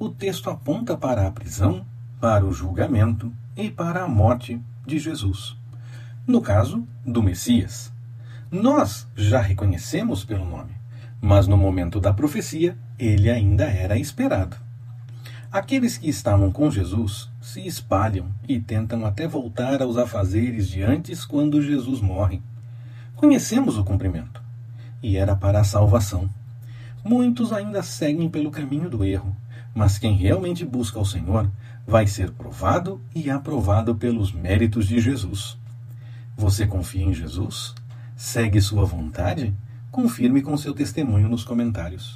o texto aponta para a prisão, para o julgamento e para a morte de Jesus. No caso do Messias. Nós já reconhecemos pelo nome, mas no momento da profecia ele ainda era esperado. Aqueles que estavam com Jesus se espalham e tentam até voltar aos afazeres de antes quando Jesus morre. Conhecemos o cumprimento, e era para a salvação. Muitos ainda seguem pelo caminho do erro, mas quem realmente busca o Senhor vai ser provado e aprovado pelos méritos de Jesus. Você confia em Jesus? Segue sua vontade? Confirme com seu testemunho nos comentários.